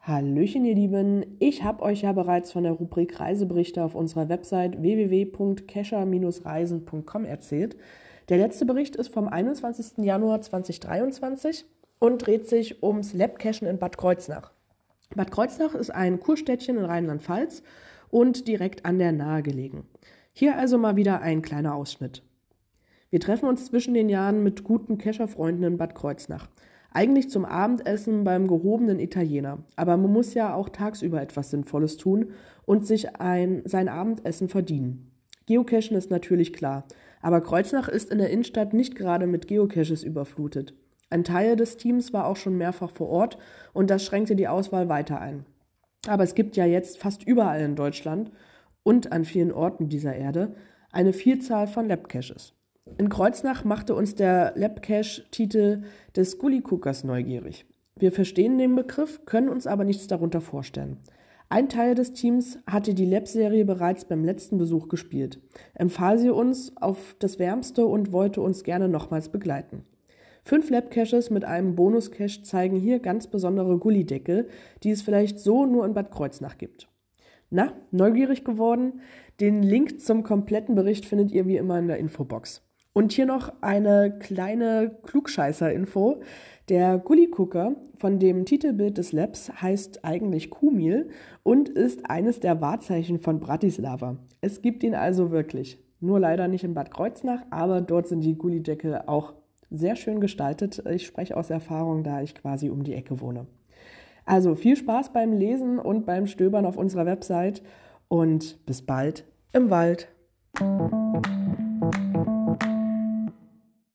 Hallöchen, ihr Lieben. Ich habe euch ja bereits von der Rubrik Reiseberichte auf unserer Website www.kescher-reisen.com erzählt. Der letzte Bericht ist vom 21. Januar 2023 und dreht sich ums Labcachen in Bad Kreuznach. Bad Kreuznach ist ein Kurstädtchen in Rheinland-Pfalz und direkt an der Nahe gelegen. Hier also mal wieder ein kleiner Ausschnitt. Wir treffen uns zwischen den Jahren mit guten Kescherfreunden in Bad Kreuznach. Eigentlich zum Abendessen beim gehobenen Italiener. Aber man muss ja auch tagsüber etwas Sinnvolles tun und sich ein, sein Abendessen verdienen. Geocachen ist natürlich klar. Aber Kreuznach ist in der Innenstadt nicht gerade mit Geocaches überflutet. Ein Teil des Teams war auch schon mehrfach vor Ort und das schränkte die Auswahl weiter ein. Aber es gibt ja jetzt fast überall in Deutschland und an vielen Orten dieser Erde eine Vielzahl von Labcaches. In Kreuznach machte uns der Labcache-Titel des Gully-Cookers neugierig. Wir verstehen den Begriff, können uns aber nichts darunter vorstellen. Ein Teil des Teams hatte die Lab-Serie bereits beim letzten Besuch gespielt, empfahl sie uns auf das Wärmste und wollte uns gerne nochmals begleiten. Fünf Lab-Caches mit einem Bonus-Cache zeigen hier ganz besondere Gullideckel, die es vielleicht so nur in Bad Kreuznach gibt. Na, neugierig geworden? Den Link zum kompletten Bericht findet ihr wie immer in der Infobox. Und hier noch eine kleine Klugscheißer-Info. Der Gulligucker von dem Titelbild des Labs heißt eigentlich Kumil und ist eines der Wahrzeichen von Bratislava. Es gibt ihn also wirklich. Nur leider nicht in Bad Kreuznach, aber dort sind die Gullideckel auch sehr schön gestaltet. Ich spreche aus Erfahrung, da ich quasi um die Ecke wohne. Also viel Spaß beim Lesen und beim Stöbern auf unserer Website und bis bald im Wald.